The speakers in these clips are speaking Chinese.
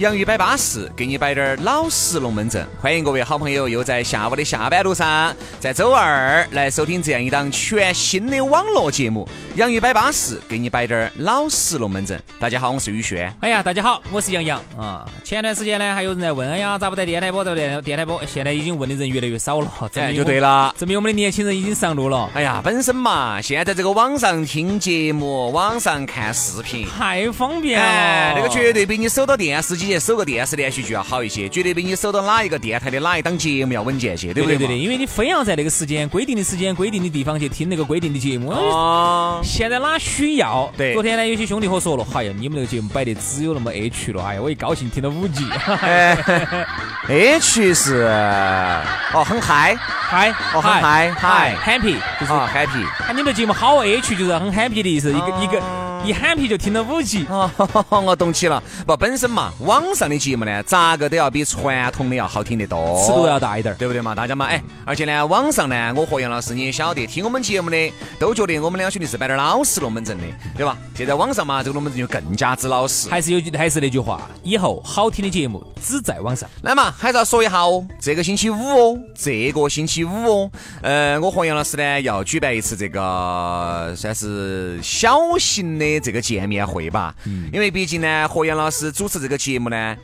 洋芋摆巴适，给你摆点儿老实龙门阵。欢迎各位好朋友又在下午的下班路上，在周二来收听这样一档全新的网络节目《洋芋摆巴适》，给你摆点儿老实龙门阵。大家好，我是宇轩。哎呀，大家好，我是杨洋啊。前段时间呢，还有人在问，哎呀，咋不在电台播？在电电台播？现在已经问的人越来越少了，哎，就对了，证明我们的年轻人已经上路了。哎呀，本身嘛，现在这个网上听节目、网上看视频太方便了，那个绝对比你守到电视机。搜个电视连续剧要好一些，绝对比你搜到哪一个电台的哪一档节目要稳健些，对不对？对对，因为你非要在那个时间规定的时间、规定的地方去听那个规定的节目。哦。现在哪需要？对。昨天呢，有些兄弟伙说了，哎呀，你们那个节目摆的只有那么 H 了，哎呀，我一高兴听了五 G。H 是哦，很嗨嗨哦，很嗨嗨 happy 就是 happy。啊，你们的节目好 H 就是很 happy 的意思，一个一个。一喊皮就听到五级，我懂起了。不，本身嘛，网上的节目呢，咋个都要比传统的要好听得多，尺度要大一点，对不对嘛？大家嘛，哎，而且呢，网上呢，我和杨老师你也晓得，听我们节目的都觉得我们两兄弟是摆点老实龙门阵的，对吧？现在网上嘛，这个龙门阵就更加之老实。还是有，还是那句话，以后好听的节目只在网上。来嘛，还是要说一下哦，这个星期五哦，这个星期五哦，呃，我和杨老师呢要举办一次这个算是小型的这个见面。会吧，因为毕竟呢，何杨老师主持这个节目呢，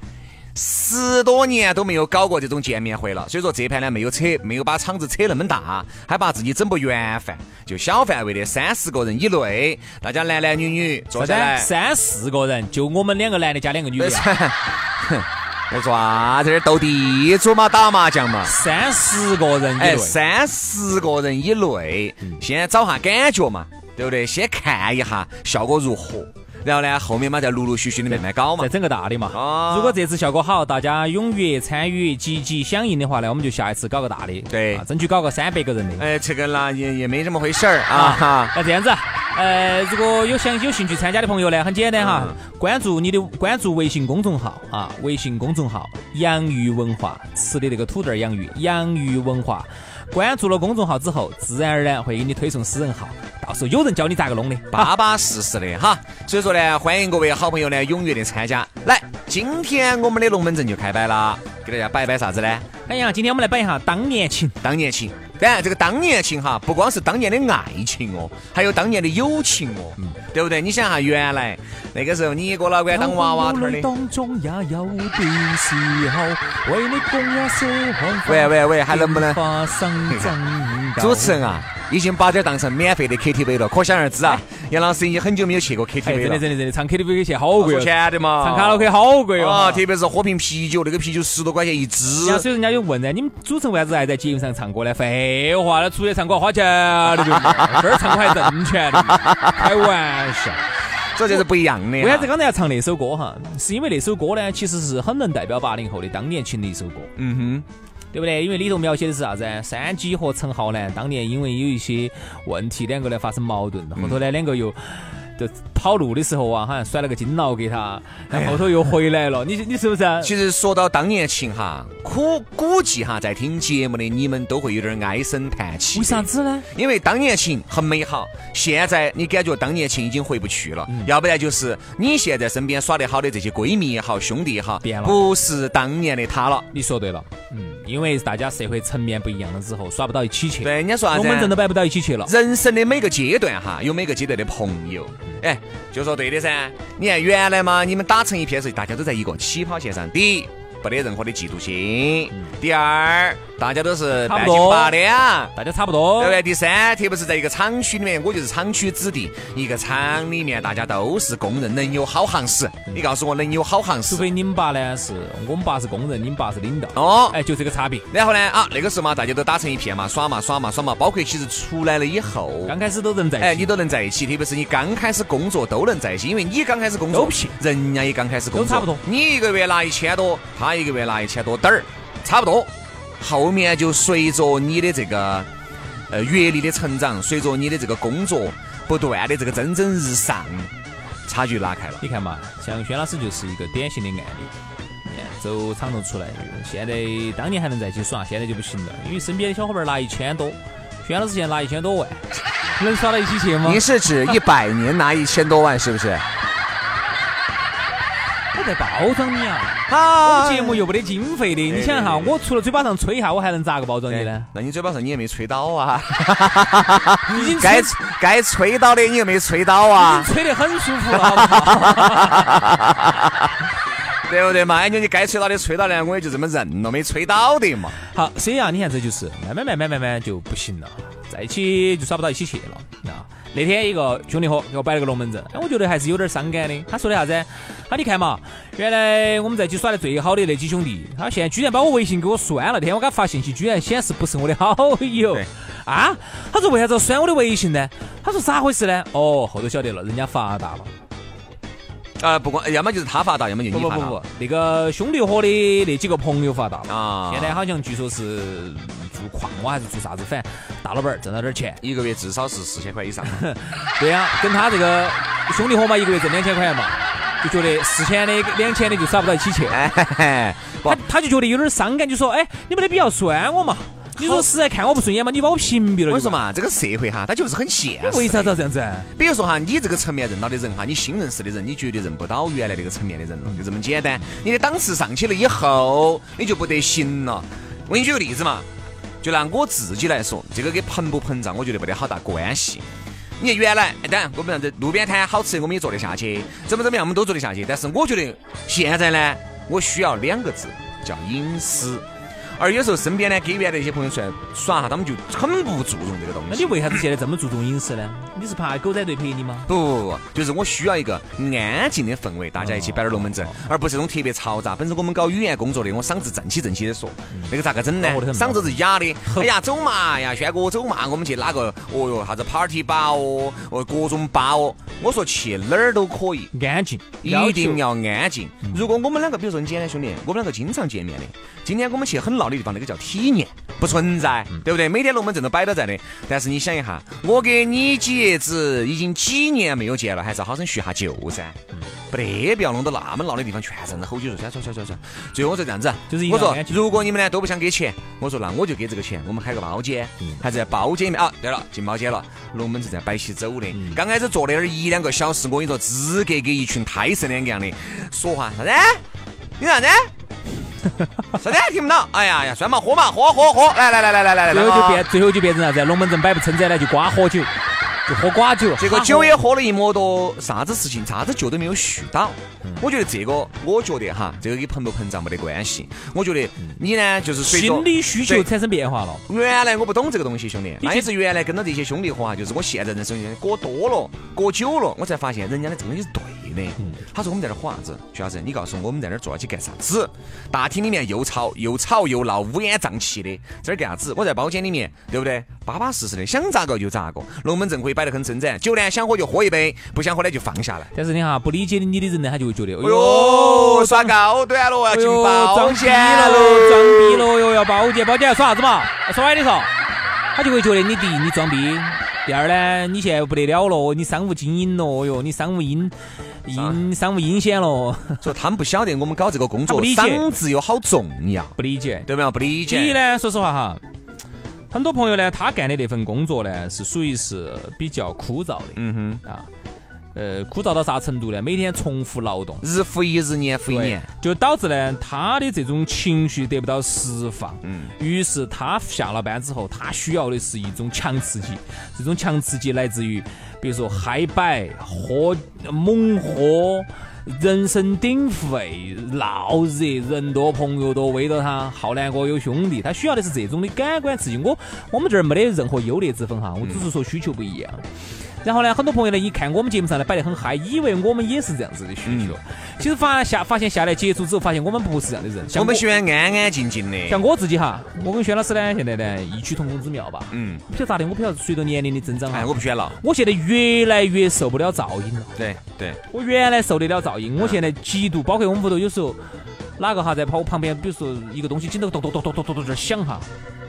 十多年都没有搞过这种见面会了，所以说这盘呢没有扯，没有把场子扯那么大，害怕自己整不圆饭，就小范围的三十个人以内，大家男男女女坐下来，三四个人，就我们两个男的加两个女的，在做啥子？斗地主嘛，打麻将嘛，三十个人以内，三十个人以内，先找下感觉嘛，对不对？先看一下效果如何。然后呢，后面嘛再陆陆续续的慢慢搞嘛，再整个大的嘛。哦。如果这次效果好，大家踊跃参与、积极响应的话呢，我们就下一次搞个大的。对。争取搞个三百个人的。哎，这个呢也也没这么回事儿啊。那这样子，呃，如果有想有兴趣参加的朋友呢，很简单哈，关注你的关注微信公众号啊，微信公众号“洋芋文化”，吃的那个土豆洋芋，洋芋文化。关注了公众号之后，自然而然会给你推送私人号，到时候有人教你咋个弄的，巴巴适适的哈。所以说呢，欢迎各位好朋友呢踊跃的参加。来，今天我们的龙门阵就开摆了，给大家摆摆啥子呢？哎呀，今天我们来摆一下当年情，当年情。当然，这个当年情哈，不光是当年的爱情哦，还有当年的友情哦，嗯，对不对？你想哈，原来那个时候你一个老倌当娃娃头的。喂喂喂，还能不能？发生 主持人啊。已经把这当成免费的 KTV 了，可想而知啊！杨老师已经很久没有去过 KTV 了。真的真的真的，唱 KTV 去好贵哦，钱的嘛。唱卡拉 OK 好贵哦，特别是喝瓶啤酒，那个啤酒十多块钱一支。所以人家就问呢，你们主持人为啥子还在节目上唱歌呢？废话，那出去唱歌花钱的，这儿唱歌还挣钱的，开玩笑。这就是不一样的。为啥子刚才要唱那首歌哈？是因为那首歌呢，其实是很能代表八零后的当年情的一首歌。嗯哼。对不对？因为里头描写的是啥子？山鸡和陈浩南当年因为有一些问题，两个呢发生矛盾，后头呢两个又。就跑路的时候啊，好像甩了个金劳给他，然后头又回来了。你你是不是？其实说到当年情哈，估估计哈，在听节目的你们都会有点唉声叹气。为啥子呢？因为当年情很美好，现在你感觉当年情已经回不去了。要不然就是你现在身边耍得好的这些闺蜜也好，兄弟也好，变了，不是当年的他了。你说对了，嗯，因为大家社会层面不一样了之后，耍不到一起去。对，人家说啥子？龙门阵都摆不到一起去了。人生的每个阶段哈，有每个阶段的朋友。哎，就说对的噻。你看原来嘛，你们打成一片时，大家都在一个起跑线上。第一。没得任何的嫉妒心。第二，大家都是半斤八两。大家差不多，对不对？第三，特别是在一个厂区里面，我就是厂区子弟，一个厂里面大家都是工人，能有好行驶。你告诉我，能有好行驶？除非你们爸呢是我们爸是工人，你们爸是领导。哦哎，就这个差别。然后呢，啊，那个时候嘛，大家都打成一片嘛，耍嘛耍嘛耍嘛，包括其实出来了以后，刚开始都能在一起，哎，你都能在一起，特别是你刚开始工作都能在一起，因为你刚开始工作人家也刚开始工作，都差不多你一个月拿一千多，他一个月拿一千多点儿，差不多。后面就随着你的这个呃阅历的成长，随着你的这个工作不断的这个蒸蒸日上，差距拉开了。你看嘛，像轩老师就是一个典型的案例。你看走厂头出来，现在当年还能在一起耍，现在就不行了，因为身边的小伙伴拿一千多，轩老师现在拿一千多万，能耍到一起去吗？你是指一百年拿一千多万，是不是？我在包装你啊！我啊们节目又没得经费的，你想哈，我除了嘴巴上吹一下，我还能咋个包装你呢？那你嘴巴上你也没吹到啊，已经该吹该吹到的你又没吹到啊。吹得很舒服了，好不好？对不 对嘛？哎，你你该吹到的吹到了，我也就这么认了，没吹到的嘛。好，所以啊，你看这就是慢慢慢慢慢慢就不行了，在一起就耍不到一起去了啊。那天一个兄弟伙给我摆了个龙门阵，哎，我觉得还是有点伤感的。他说的啥子？他你看嘛，原来我们在一起耍的最好的那几兄弟，他现在居然把我微信给我删了。那天我给他发信息，居然显示不是我的好友。啊？他说为啥子要删我的微信呢？他说咋回事呢？哦，后头晓得了，人家发达了。啊，不管要么就是他发达，要么就你发达。不不不不，那个兄弟伙的那几个朋友发达了啊现在好像据说是做矿挖还是做啥子，反正大老板挣了点钱。一个月至少是四千块以上。对呀、跟他这个兄弟伙嘛，一个月挣两千块嘛，就觉得四千的两千的就耍不到一起去。哎他他就觉得有点伤感，就说：“哎，你没得必要酸我嘛。你说实在看我不顺眼嘛，你把我屏蔽了。”我说，嘛，这个社会哈，它就是很现实。为啥子要这样子啊？比如说哈，你这个层面认到的人哈，你新认识的人，你绝对认不到原来那个层面的人了，就这么简单。你的档次上去了以后，你就不得行了。我给你举个例子嘛，就拿我自己来说，这个跟膨不膨胀，我觉得没得好大关系。你原来，当然我们这路边摊好吃，我们也做得下去，怎么怎么样，我们都做得下去。但是我觉得现在呢，我需要两个字，叫隐私。而有时候身边呢，给原来一些朋友出来耍哈，他们就很不注重这个东西。那你为啥子现在这么注重隐私呢？你是怕狗仔队陪你吗？不不不，就是我需要一个安静的氛围，大家一起摆点龙门阵，而不是那种特别嘈杂。本身我们搞语言工作的，我嗓子正起正起的说，那个咋个整呢嗓子是哑的。哎呀，走嘛呀，轩哥走嘛，我们去哪个？哦哟，啥子 party 吧哦，哦各种吧哦。我说去哪儿都可以，安静，一定要安静。如果我们两个，比如说你简单兄弟，我们两个经常见面的，今天我们去很闹的地方，那个叫体验，不存在，对不对？每天龙门阵都摆到在的。但是你想一下，我跟你姐子已经几年没有见了，还是好生叙下旧噻。不得不要弄到那么闹的地方，全是人吼起说，算算算算算。最后我说这样子，就是我说如果你们呢都不想给钱，我说那我就给这个钱，我们开个包间，还在包间里面啊。对了，进包间了，龙门阵在摆起走的。刚开始坐那儿一两个小时，我跟你说，资格给一群胎神两个样的说话啥子？你啥子？啥子？听不到？哎呀呀，算嘛，喝嘛，喝喝喝，来来来来来来来，来最后就变，最后就变成啥子？龙门阵摆不撑展呢，就瓜喝酒，就喝寡酒。这个酒也喝了一摸多，啥子事情，啥子酒都没有续到。我觉得这个，我觉得哈，这个跟膨不膨胀没得关系。我觉得你呢，就是随着心理需求产生变化了。原来我不懂这个东西，兄弟，你那也是原来跟到这些兄弟喝啊，就是我现在人生过多了，过久了，我才发现人家的这个东西是对的。他说我们在这儿喝啥子？徐老师，你告诉我我们在那儿坐下去干啥子？大厅里面又吵又吵又闹，乌烟瘴气的，这儿干啥子？我在包间里面，对不对？巴巴适适的，想咋个就咋个。龙门阵可以摆得很伸展，酒呢想喝就喝一杯，不想喝呢就放下来。但是你哈，不理解你的人呢，他就会觉得，哎哎呦，耍高端了，要进包装逼间了喽，装逼了哟，要包间，包间要耍啥子嘛？耍歪的说，他就会觉得你第一你装逼，第二呢，你现在不得了了，你商务精英了哟，你商务阴阴商务阴险了，说他们不晓得我们搞这个工作，嗓子有好重要，不理解。对不对？不理解。第一呢，说实话哈，很多朋友呢，他干的那份工作呢，是属于是比较枯燥的，嗯哼啊，呃，枯燥到啥程度呢？每天重复劳动。日复一日，年复一年。，就导致呢，他的这种情绪得不到释放，嗯，于是他下了班之后，他需要的是一种强刺激，这种强刺激来自于，比如说嗨摆、喝、猛喝，人声鼎沸、闹热，人多朋友多，围着他，好难过有兄弟，他需要的是这种的感官刺激。我我们这儿没得任何优劣之分哈，我只是说需求不一样。然后呢，很多朋友呢一看我们节目上呢摆得很嗨，以为我们也是这样子的需求。其实发下发现下来接触之后，发现我们不是这样的人。我们喜欢安安静静的。像我自己哈，我跟轩老师呢，现在呢异曲同工之妙吧。嗯。不晓得咋的，我不晓得随着年龄的增长哎。我不喜欢了。我现在越来越受不了噪音了。对对。我原来受得了噪音，我现在极度，包括我们屋头有时候哪个哈在跑我旁边，比如说一个东西紧头咚咚咚咚咚咚咚在响哈。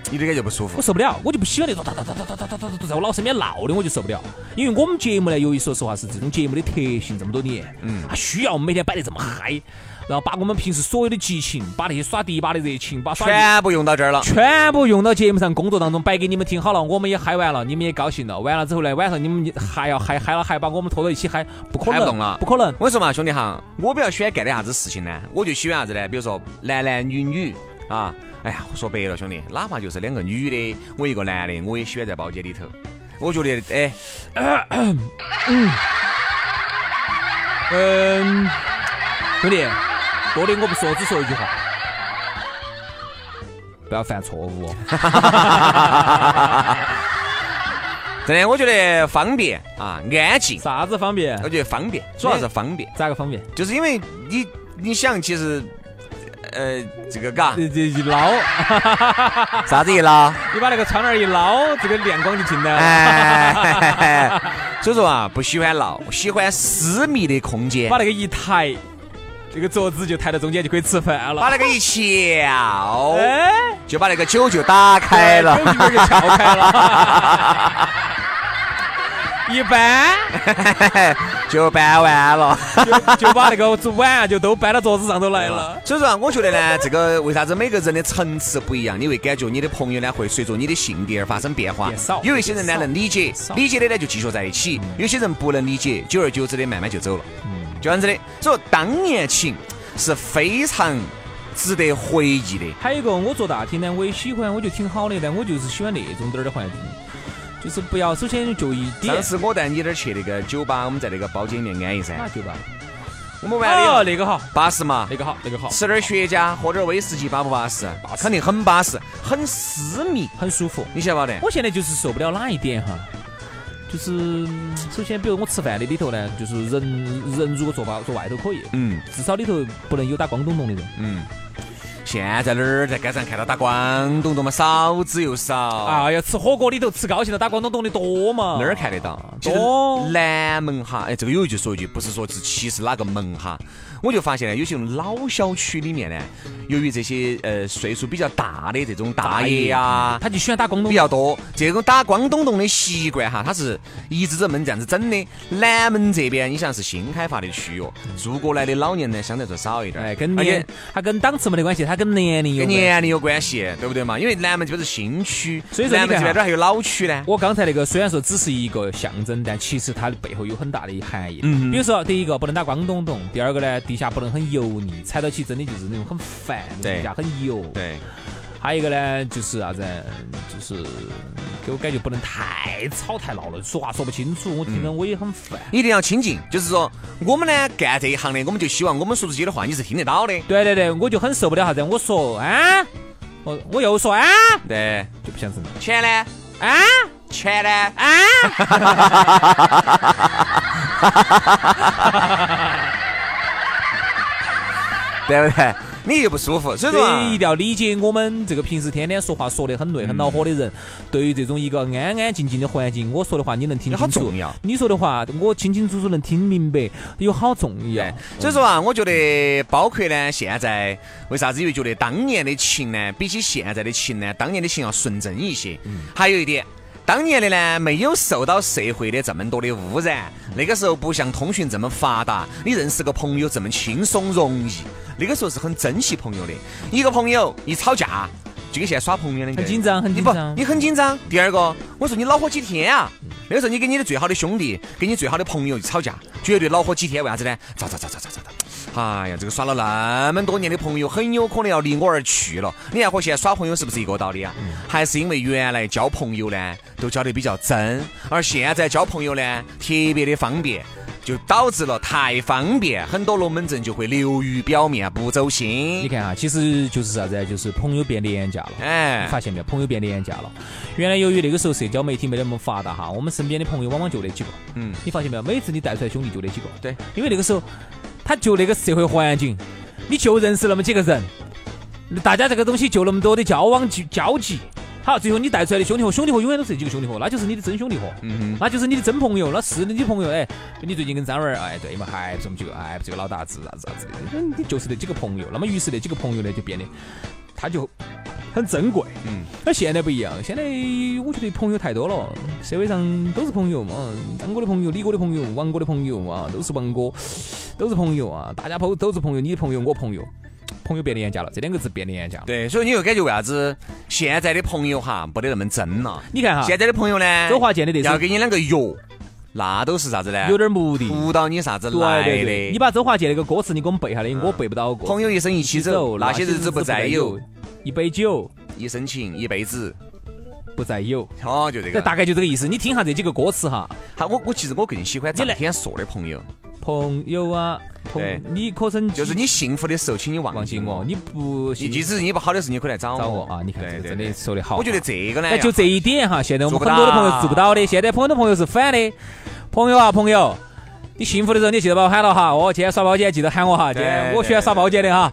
你的感觉不舒服，我受不了，我就不喜欢那种哒哒哒哒哒哒哒哒哒在我脑身边闹的，我就受不了。因为我们节目呢，由于说实话是这种节目的特性，这么多年，嗯，它需要每天摆得这么嗨，然后把我们平时所有的激情，把那些耍迪吧的热情，把全部用到这儿了，全部用到节目上工作当中摆给你们听好了，我们也嗨完了，你们也高兴了。完了之后呢，晚上你们还要嗨嗨了，还把我们拖到一起嗨，不可能了，不可能。我跟你说嘛，兄弟哈，我比较喜欢干点啥子事情呢？我就喜欢啥子呢？比如说男男女女啊。哎呀，说白了，兄弟，哪怕就是两个女的，我一个男的，我也喜欢在包间里头。我觉得，哎，嗯，嗯，兄弟，多的我不说，只说一句话，不要犯错误。真的，我觉得方便啊，安静。啥子方便？我觉得方便，主要是方便。咋个方便？就是因为你，你想，其实。呃，这个嘎，这这一捞，啥子一捞？你把那个窗帘一捞，这个亮光就进来了。所以说啊，不喜欢闹，喜欢私密的空间。把那个一抬，这个桌子就抬到中间就可以吃饭了。把那个一翘，哎，就把那个酒就打开了，酒就撬开了。一搬 就搬完了，就就把那个碗就都搬到桌子上头来了。所以说，我觉得呢，这个为啥子每个人的层次不一样？你会感觉你的朋友呢会随着你的性格而发生变化。有一些人呢能理解，理解的呢就继续在一起；有些人不能理解，久而久之的慢慢就走了。嗯，就这样子的。所以当年情是非常值得回忆的。还有一个，我坐大厅呢，我也喜欢，我觉得挺好的，但我就是喜欢那种点儿的环境。就是不要，首先就一点。上次我带你那儿去那个酒吧，我们在那个包间里面安逸噻。哪酒吧？我们玩的哦那个好，巴适嘛。那个好，那个好。吃点雪茄，喝点威士忌，巴不巴适？肯定很巴适，很私密，很舒服。你晓得不得？我现在就是受不了哪一点哈，就是首先，比如我吃饭的里头呢，就是人人如果坐吧坐外头可以，嗯，至少里头不能有打光咚咚的人，嗯。现在哪儿在街上看到打光咚咚嘛，少之又少。啊，要吃火锅里头吃高兴了，打光咚咚的多嘛。哪儿看得到？多。南门哈，哎，这个有一句说一句，不是说是歧视哪个门哈。我就发现呢，有些老小区里面呢，由于这些呃岁数比较大的这种大爷呀，他就喜欢打光东比较多。这种打光咚咚的习惯哈，他是一直这么这样子整的。南门这边你像是新开发的区域，住过来的老年呢相对来说少一点。哎，跟年，他跟档次没得关系，他跟年龄有跟年龄有关系，对不对嘛？因为南门这边是新区，所以说南门这边这还有老区呢。我刚才那个虽然说只是一个象征，但其实它的背后有很大的含义。嗯，比如说第一个不能打光咚咚，第二个呢。地下不能很油腻，踩到起真的就是那种很烦，地下很油。对，还有一个呢，就是啥子，就是给我感觉不能太吵太闹了，说话说不清楚，我听着我也很烦。一定要清静，就是说我们呢干这一行的，我们就希望我们说出去的话你是听得到的。对对对，我就很受不了啥子，我说啊，我我又说啊，对，就不想听。钱呢？啊？钱呢？啊？对不对？你又不舒服，所以说一定要理解我们这个平时天天说话说得很累、很恼火的人。对于这种一个安安静静的环境，我说的话你能听清楚，你说的话我清清楚楚能听明白，有好重要。所以说啊，我觉得包括呢，现在为啥子因为觉得当年的情呢，比起现在的情呢，当年的情要纯真一些。嗯还有一点。当年的呢，没有受到社会的这么多的污染，那个时候不像通讯这么发达，你认识个朋友这么轻松容易。那个时候是很珍惜朋友的，一个朋友一吵架，就跟现在耍朋友的，很紧张，很紧张，你很紧张。第二个，我说你恼火几天啊？那个时候你跟你的最好的兄弟，跟你最好的朋友一吵架，绝对恼火几天。为啥子呢？咋咋咋咋咋咋咋。哎呀，这个耍了那么多年的朋友，很有可能要离我而去了。你看和现在耍朋友是不是一个道理啊？还是因为原来交朋友呢，都交得比较真，而现在交朋友呢，特别的方便。就导致了太方便，很多龙门阵就会流于表面，不走心。你看哈，其实就是啥子？就是朋友变廉价了。哎，发现没有？朋友变廉价了。原来由于那个时候社交媒体没那么发达哈，我们身边的朋友往往就那几个。嗯，你发现没有？每次你带出来兄弟就那几个。对，因为那个时候他就那个社会环境，你就认识那么几个人，大家这个东西就那么多的交往交集。好，最后你带出来的兄弟伙，兄弟伙永远都是这几个兄弟伙，那就是你的真兄弟伙，嗯那就是你的真朋友，那是你的朋友。哎，你最近跟张文儿，哎，对嘛，还不是我们几个，哎，这个老大子啥子啥子的，你就是那几个朋友。那么于是那几个朋友呢，就变得他就很珍贵。嗯，那现在不一样，现在我觉得朋友太多了，社会上都是朋友嘛，张哥的朋友、李哥的朋友、王哥的朋友啊，都是王哥，都是朋友啊，大家朋都是朋友，你的朋友，我朋友。朋友变廉价了，这两个字变廉价了。对，所以你又感觉为啥子现在的朋友哈没得那么真了？你看哈，现在的朋友呢，周华健的这要给你两个药，那都是啥子呢？有点目的，不到你啥子来的。你把周华健那个歌词你给我们背下来，我背不到过。朋友一生一起走，那些日子不再有。一杯酒，一生情，一辈子不再有。哦，就这个，大概就这个意思。你听下这几个歌词哈。好，我我其实我更喜欢张天硕的朋友。朋友啊，朋，你可曾就是你幸福的时候，请你忘记我。你不，即使你不好的时候，你可以来找我啊。你看，真的说的好。我觉得这个呢，哎，就这一点哈，现在我们很多的朋友做不到的。现在很多朋友是反的。朋友啊，朋友，你幸福的时候，你记得把我喊了哈。哦今天耍包间，记得喊我哈。今天我喜欢耍包间的哈。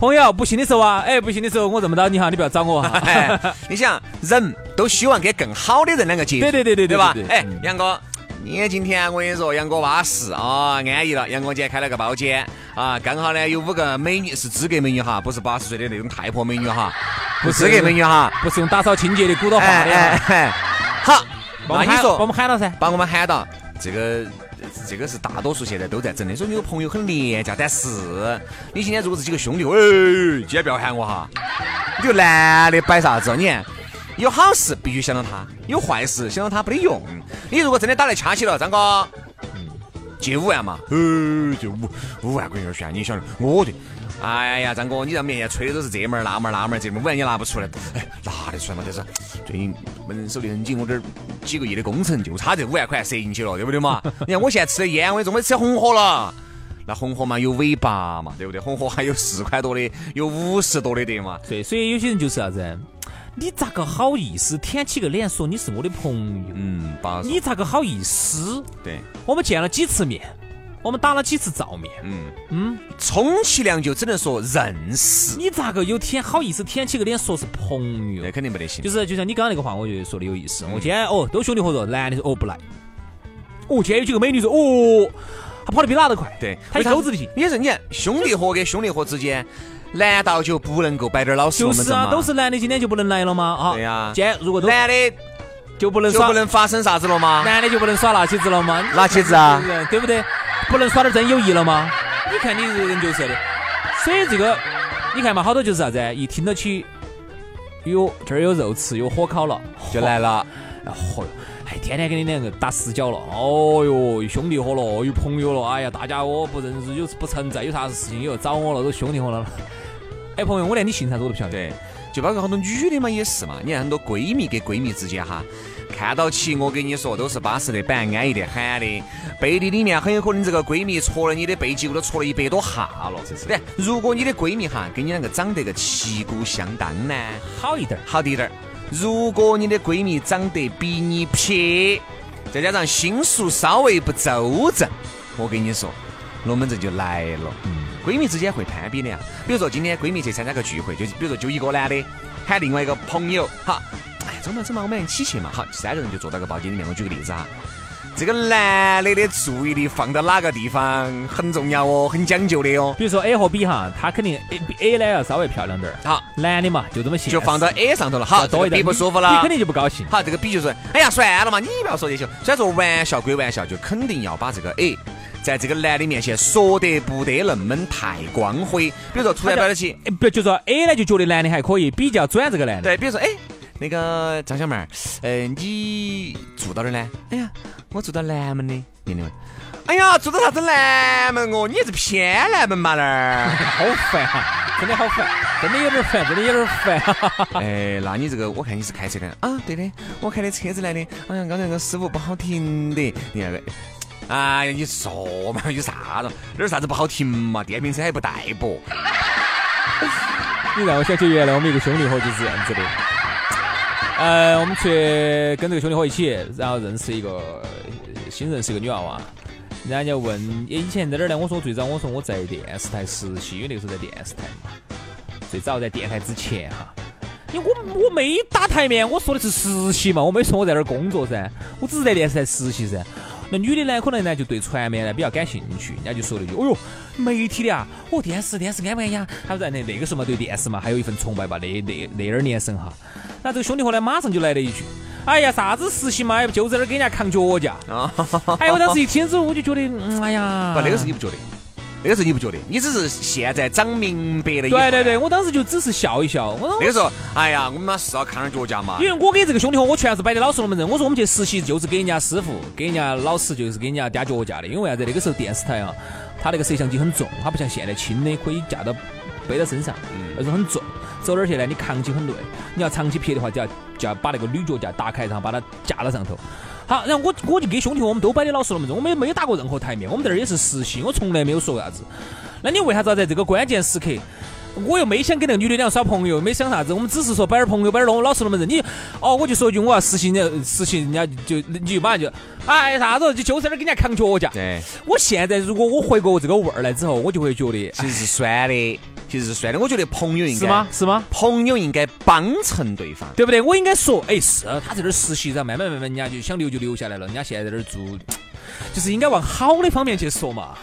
朋友，不行的时候啊，哎，不行的时候我认不到你哈，你不要找我哈。你想，人都希望跟更好的人两个接触，对对对对对吧？哎，杨哥。你今天我跟你说，杨哥巴适啊，安逸了。杨哥今天开了个包间啊，刚好呢有五个美女，是资格美女哈，不是八十岁的那种太婆美女哈，不是资格美女哈，不是用打扫清洁的鼓捣话的。好，那你说把我们喊到噻，把我们喊到，这个这个是大多数现在都在整的。所以你个朋友很廉价，但是你今天如果是几个兄弟，哎，今天不要喊我哈，你就男的摆啥子？你看。有好事必须想到他，有坏事想到他不得用。你如果真的打来掐起了，张哥，借五万嘛？呃，就五五万块钱算，你想？我的，哎呀，张哥，你在面前吹的都是这门儿那门儿那门儿，这门五万你拿不出来，哎，拿得出来嘛？但是最近门手里很紧，我这儿几个亿的工程就差这五万块塞进去了，对不对嘛？你看我现在吃的烟，我准备吃红河了，那红河嘛有尾巴嘛，对不对？红河还有四块多的，有五十多的得嘛？对，所以有些人就是啥子？你咋个好意思舔起个脸说你是我的朋友？嗯，你咋个好意思？对，我们见了几次面，我们打了几次照面。嗯嗯，充其量就只能说认识。你咋个有舔好意思舔起个脸说是朋友？那肯定不得行。就是就像你刚刚那个话，我觉得说的有意思。我今天哦，都兄弟伙说，男的说哦不来。哦，今天有几个美女说哦，他跑得比哪都快。对，他有狗子的劲。也是你看兄弟伙跟兄弟伙之间。难道就不能够摆点老实就是啊，都是男的，今天就不能来了吗？啊，对呀。今天如果都男的就不能就不能发生啥子了吗？男的就不能耍拿起子了吗？拿起子啊，对不对？不能耍点真友谊了吗？你看你这人就是的。所以这个你看嘛，好多就是啥子？一听到起有这儿有肉吃，有火烤了，就来了。嚯哟，还天天跟你两个打死角了。哦哟，兄弟伙了，有朋友了。哎呀，大家我不认识，有不存在，有啥子事情又找我了，都兄弟伙了。哎，朋友，我连你姓啥子我都不晓得。就包括好多女的嘛，也是嘛。你看很多闺蜜跟闺蜜之间哈，看到起我跟你说都是巴适的板，安逸的很的。背地里面很有可能这个闺蜜戳了你的背脊，都戳了一百多下了。这是。如果你的闺蜜哈跟你两个长得个旗鼓相当呢，好一点，好一点。如果你的闺蜜长得比你撇，再加上心术稍微不周正，我跟你说，龙门阵就来了。嗯。闺蜜之间会攀比的呀，比如说今天闺蜜去参加个聚会，就比如说就一个男的喊另外一个朋友，好，哎，走嘛走嘛，我们一起去嘛，好，三个人就坐到个包间里面。我举个例子哈，这个男的的注意力放到哪个地方很重要哦，很讲究的哦。比如说 A 和 B 哈，他肯定 A A 呢要稍微漂亮点儿，好，男的嘛就这么现就放到 A 上头了，好，多一点 B 不舒服了，你肯定就不高兴。好，这个 B 就说，哎呀，算了嘛，你不要说这些，虽然说玩笑归玩笑，就肯定要把这个 A。在这个男的面前说得不得那么太光辉，比如说突然摆得起，不就说 A 呢就觉得男的还可以，比较转这个男的。对，比如说哎，那个张小妹儿，呃，你住到哪儿呢？哎呀，我住到南门的。年龄问，哎呀，住到啥子南门哦？你是偏南门嘛那儿？好烦啊，真的好烦，真的有点烦，真的有点烦。哎，那你这个我看你是开车的啊？对的，我开的车子来的。哎呀，刚才那个师傅不好停的，你看个。哎呀，你说嘛，有啥子？哪有啥子不好停嘛？电瓶车还不带不。你让我想起原来我们一个兄弟伙就是这样子的。呃，我们去跟这个兄弟伙一起，然后认识一个新认识一个女娃娃。人家问，以前在哪儿呢？我说最早我说我在电视台实习，因为那个时候在电视台嘛。最早在电台之前哈，因为我我没打台面，我说的是实习嘛，我没说我在那儿工作噻，我只是在电视台实习噻。那女的呢，可能呢就对传媒呢比较感兴趣，人家就说了一句：“哦哟，媒体的啊，哦电视电视安不安呀？”他在那那个时候嘛，对电视嘛还有一份崇拜吧，那那那点儿年生哈。那这个兄弟伙呢，马上就来了一句：“哎呀，啥子实习嘛，就在那儿给人家扛脚架。”啊，哎，我当时一听之后，我就觉得，嗯，哎呀，不，那个时候你不觉得？那个时候你不觉得？你只是现在长明白了。对对对，我当时就只是笑一笑。我那个时候，哎呀，我们嘛是要看点脚架嘛。因为我给这个兄弟伙，我全是摆的老实龙门阵。我说我们去实习就是给人家师傅、给人家老师，就是给人家嗲脚架的。因为为啥子？那个时候电视台啊，它那个摄像机很重，它不像现在轻的可以架到背到身上，那种很重。走哪儿去呢？你扛起很累。你要长期拍的话，就要就要把那个铝脚架打开，然后把它架到上头。好，然后我我就给兄弟伙，我们都摆的老实龙门阵。我们也没打过任何台面，我们这儿也是实习，我从来没有说过啥子。那你为啥子要在这个关键时刻？我又没想跟那个女的两个耍朋友，没想啥子，我们只是说摆点朋友，摆点弄老实龙门阵。你哦，我就说句，我要实习，你实习，人家就你就马上就哎啥子，就就在那儿给人家扛脚架。对，我现在如果我回过这个味儿来之后，我就会觉得其实是酸的，其实是酸的。我觉得朋友应该是吗？是吗？朋友应该帮衬对方，对不对？我应该说，哎，是他在这儿实习，然后慢慢慢慢，人家就想留就留下来了。人家现在在这儿住，就是应该往好的方面去说嘛。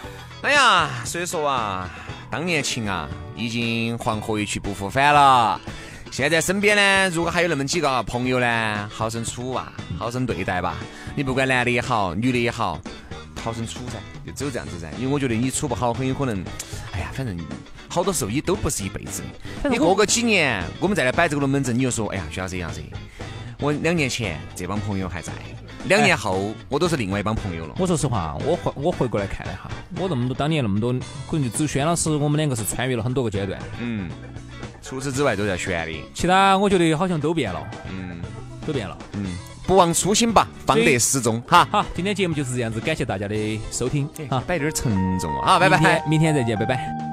哎呀，所以说啊。当年情啊，已经黄河一去不复返了。现在身边呢，如果还有那么几个朋友呢，好生处啊，好生对待吧。你不管男的也好，女的也好，好生处噻，就只有这样子噻。因为我觉得你处不好，很有可能，哎呀，反正好多时候也都不是一辈子。你过个几年，我们再来摆这个龙门阵，你就说，哎呀，徐老师，徐老师，我两年前这帮朋友还在。两年后，我都是另外一帮朋友了。我说实话，我回我回过来看了一下，我那么多当年那么多，可能就只有轩老师，我们两个是穿越了很多个阶段。嗯，除此之外都在悬的。其他我觉得好像都变了。嗯，都变了。嗯，不忘初心吧，方得始终。哈，好，今天节目就是这样子，感谢大家的收听。好，摆点沉重啊，好，拜拜，明天再见，拜拜。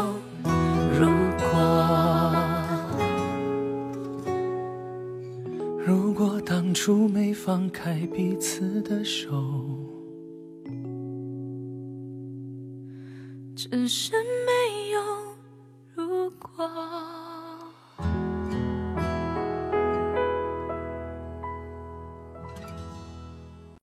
开彼此的手。只是没有如果。